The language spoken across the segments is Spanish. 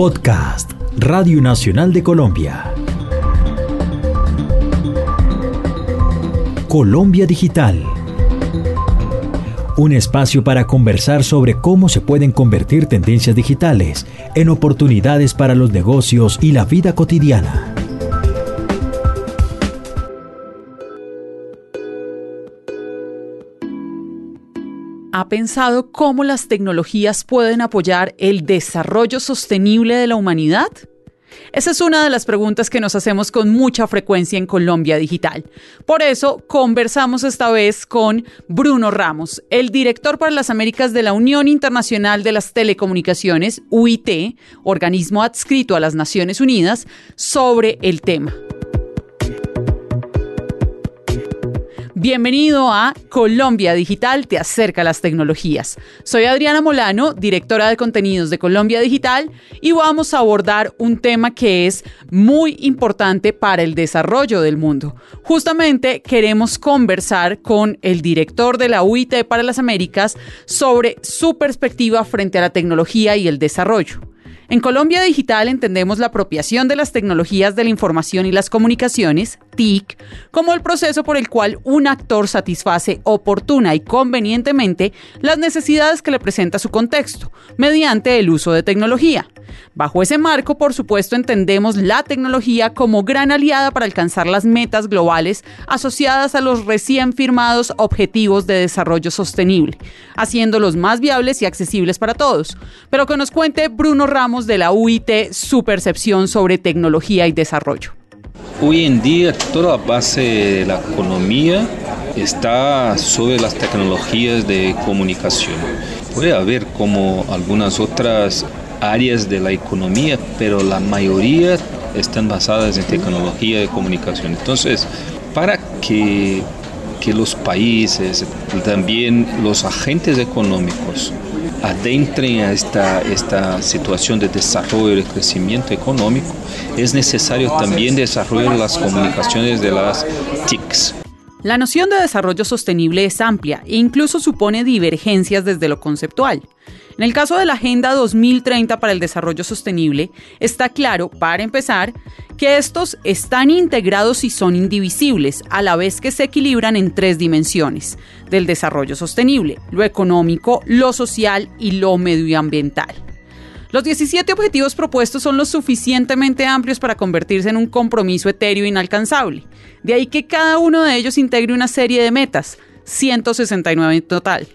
Podcast Radio Nacional de Colombia. Colombia Digital. Un espacio para conversar sobre cómo se pueden convertir tendencias digitales en oportunidades para los negocios y la vida cotidiana. ¿Ha pensado cómo las tecnologías pueden apoyar el desarrollo sostenible de la humanidad? Esa es una de las preguntas que nos hacemos con mucha frecuencia en Colombia Digital. Por eso conversamos esta vez con Bruno Ramos, el director para las Américas de la Unión Internacional de las Telecomunicaciones, UIT, organismo adscrito a las Naciones Unidas, sobre el tema. Bienvenido a Colombia Digital te acerca a las tecnologías. Soy Adriana Molano, directora de contenidos de Colombia Digital y vamos a abordar un tema que es muy importante para el desarrollo del mundo. Justamente queremos conversar con el director de la UIT para las Américas sobre su perspectiva frente a la tecnología y el desarrollo. En Colombia Digital entendemos la apropiación de las tecnologías de la información y las comunicaciones, TIC, como el proceso por el cual un actor satisface oportuna y convenientemente las necesidades que le presenta su contexto, mediante el uso de tecnología. Bajo ese marco, por supuesto, entendemos la tecnología como gran aliada para alcanzar las metas globales asociadas a los recién firmados Objetivos de Desarrollo Sostenible, haciéndolos más viables y accesibles para todos. Pero que nos cuente Bruno Ramos de la UIT su percepción sobre tecnología y desarrollo. Hoy en día toda la base de la economía está sobre las tecnologías de comunicación. Puede haber como algunas otras áreas de la economía, pero la mayoría están basadas en tecnología de comunicación. Entonces, para que, que los países, también los agentes económicos, adentren a esta, esta situación de desarrollo y crecimiento económico, es necesario también desarrollar las comunicaciones de las TICs. La noción de desarrollo sostenible es amplia e incluso supone divergencias desde lo conceptual. En el caso de la Agenda 2030 para el Desarrollo Sostenible, está claro, para empezar, que estos están integrados y son indivisibles, a la vez que se equilibran en tres dimensiones del desarrollo sostenible, lo económico, lo social y lo medioambiental. Los 17 objetivos propuestos son lo suficientemente amplios para convertirse en un compromiso etéreo inalcanzable. De ahí que cada uno de ellos integre una serie de metas, 169 en total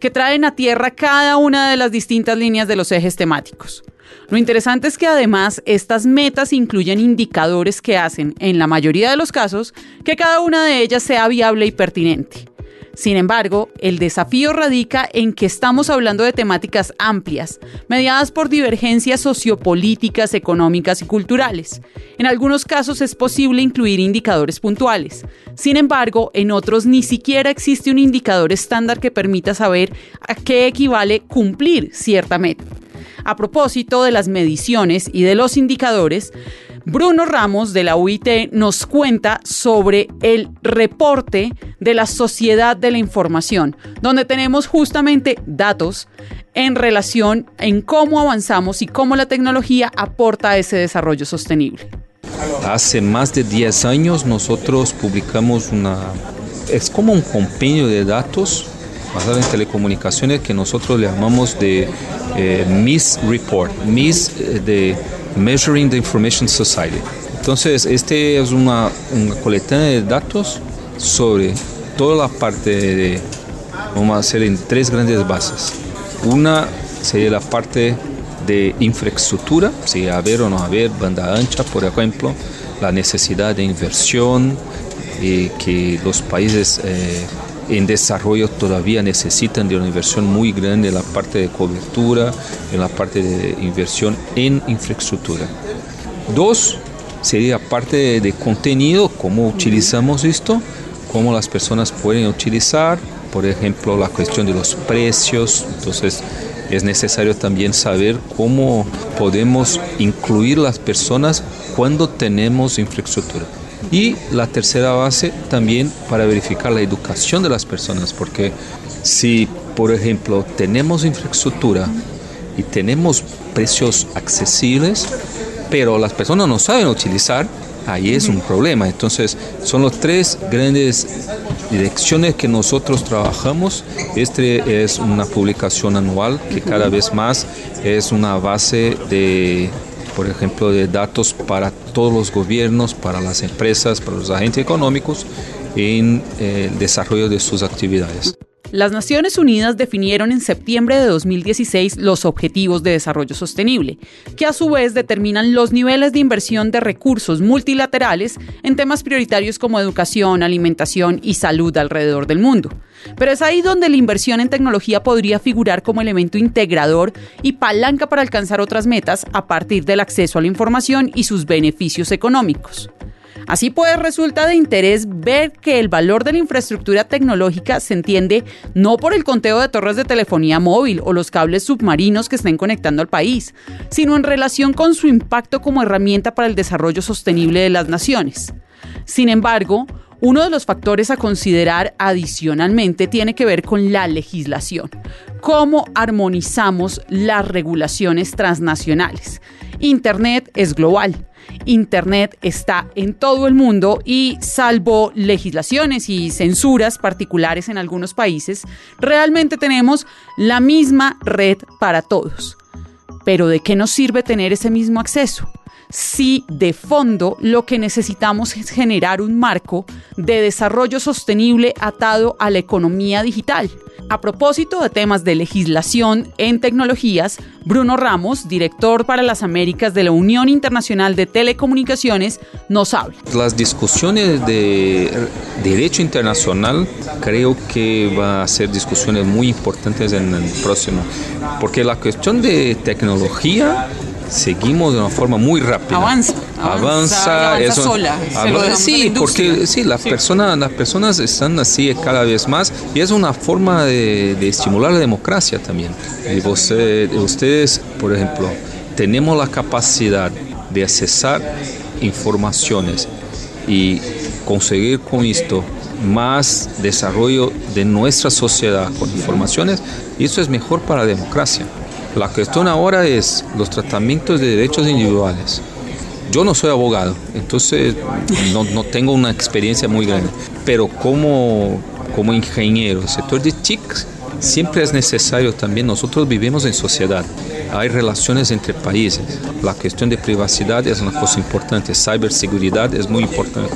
que traen a tierra cada una de las distintas líneas de los ejes temáticos. Lo interesante es que además estas metas incluyen indicadores que hacen, en la mayoría de los casos, que cada una de ellas sea viable y pertinente. Sin embargo, el desafío radica en que estamos hablando de temáticas amplias, mediadas por divergencias sociopolíticas, económicas y culturales. En algunos casos es posible incluir indicadores puntuales. Sin embargo, en otros ni siquiera existe un indicador estándar que permita saber a qué equivale cumplir cierta meta. A propósito de las mediciones y de los indicadores, Bruno Ramos de la UIT nos cuenta sobre el reporte de la Sociedad de la Información, donde tenemos justamente datos en relación en cómo avanzamos y cómo la tecnología aporta a ese desarrollo sostenible. Hace más de 10 años nosotros publicamos una... Es como un compendio de datos basado en telecomunicaciones que nosotros le llamamos de eh, MIS Report, MIS eh, de Measuring the Information Society. Entonces, este es una, una de datos sobre toda la parte de, vamos a hacer en tres grandes bases. Una sería la parte de infraestructura, si haber o no haber banda ancha, por ejemplo, la necesidad de inversión eh, que los países eh, en desarrollo todavía necesitan de una inversión muy grande en la parte de cobertura, en la parte de inversión en infraestructura. Dos, sería parte de, contenido, cómo utilizamos esto, cómo las personas pueden utilizar, por ejemplo, la cuestión de los precios, entonces es necesario también saber cómo podemos incluir las personas cuando tenemos infraestructura. Y la tercera base también para verificar la educación de las personas, porque si, por ejemplo, tenemos infraestructura y tenemos precios accesibles, pero las personas no saben utilizar, ahí es un problema. Entonces, son las tres grandes direcciones que nosotros trabajamos. Este es una publicación anual que cada vez más es una base de por ejemplo, de datos para todos los gobiernos, para las empresas, para los agentes económicos en eh, el desarrollo de sus actividades. Las Naciones Unidas definieron en septiembre de 2016 los Objetivos de Desarrollo Sostenible, que a su vez determinan los niveles de inversión de recursos multilaterales en temas prioritarios como educación, alimentación y salud alrededor del mundo. Pero es ahí donde la inversión en tecnología podría figurar como elemento integrador y palanca para alcanzar otras metas a partir del acceso a la información y sus beneficios económicos. Así pues, resulta de interés ver que el valor de la infraestructura tecnológica se entiende no por el conteo de torres de telefonía móvil o los cables submarinos que estén conectando al país, sino en relación con su impacto como herramienta para el desarrollo sostenible de las naciones. Sin embargo, uno de los factores a considerar adicionalmente tiene que ver con la legislación. ¿Cómo armonizamos las regulaciones transnacionales? Internet es global. Internet está en todo el mundo y salvo legislaciones y censuras particulares en algunos países, realmente tenemos la misma red para todos. Pero ¿de qué nos sirve tener ese mismo acceso? Si de fondo lo que necesitamos es generar un marco de desarrollo sostenible atado a la economía digital. A propósito de temas de legislación en tecnologías, Bruno Ramos, director para las Américas de la Unión Internacional de Telecomunicaciones, nos habla. Las discusiones de derecho internacional creo que va a ser discusiones muy importantes en el próximo, porque la cuestión de tecnología seguimos de una forma muy rápida. Avanza, avanza, avanza, sola. sí, porque sí, las personas, las personas están así cada vez más y es una forma de, estimular la democracia también. Y ustedes, por ejemplo, tenemos la capacidad de accesar informaciones y conseguir con esto más desarrollo de nuestra sociedad con informaciones, y eso es mejor para la democracia. La cuestión ahora es los tratamientos de derechos individuales. Yo no soy abogado, entonces no, no tengo una experiencia muy grande, pero como, como ingeniero, el sector de TIC siempre es necesario también, nosotros vivimos en sociedad, hay relaciones entre países, la cuestión de privacidad es una cosa importante, ciberseguridad es muy importante,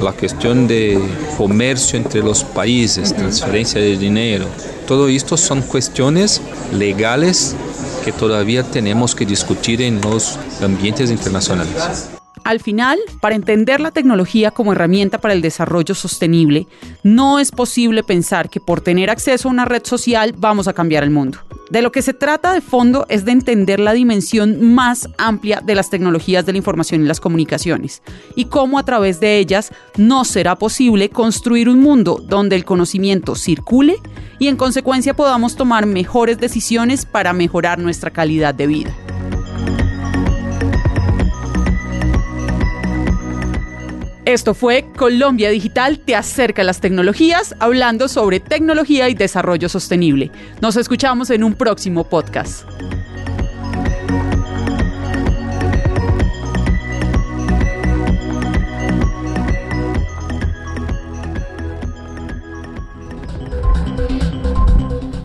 la cuestión de comercio entre los países, transferencia de dinero, todo esto son cuestiones legales que todavía tenemos que discutir en los ambientes internacionales. Al final, para entender la tecnología como herramienta para el desarrollo sostenible, no es posible pensar que por tener acceso a una red social vamos a cambiar el mundo. De lo que se trata de fondo es de entender la dimensión más amplia de las tecnologías de la información y las comunicaciones y cómo a través de ellas no será posible construir un mundo donde el conocimiento circule y en consecuencia podamos tomar mejores decisiones para mejorar nuestra calidad de vida. Esto fue Colombia Digital te acerca a las tecnologías, hablando sobre tecnología y desarrollo sostenible. Nos escuchamos en un próximo podcast.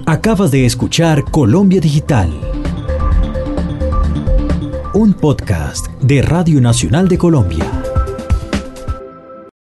Acabas de escuchar Colombia Digital, un podcast de Radio Nacional de Colombia.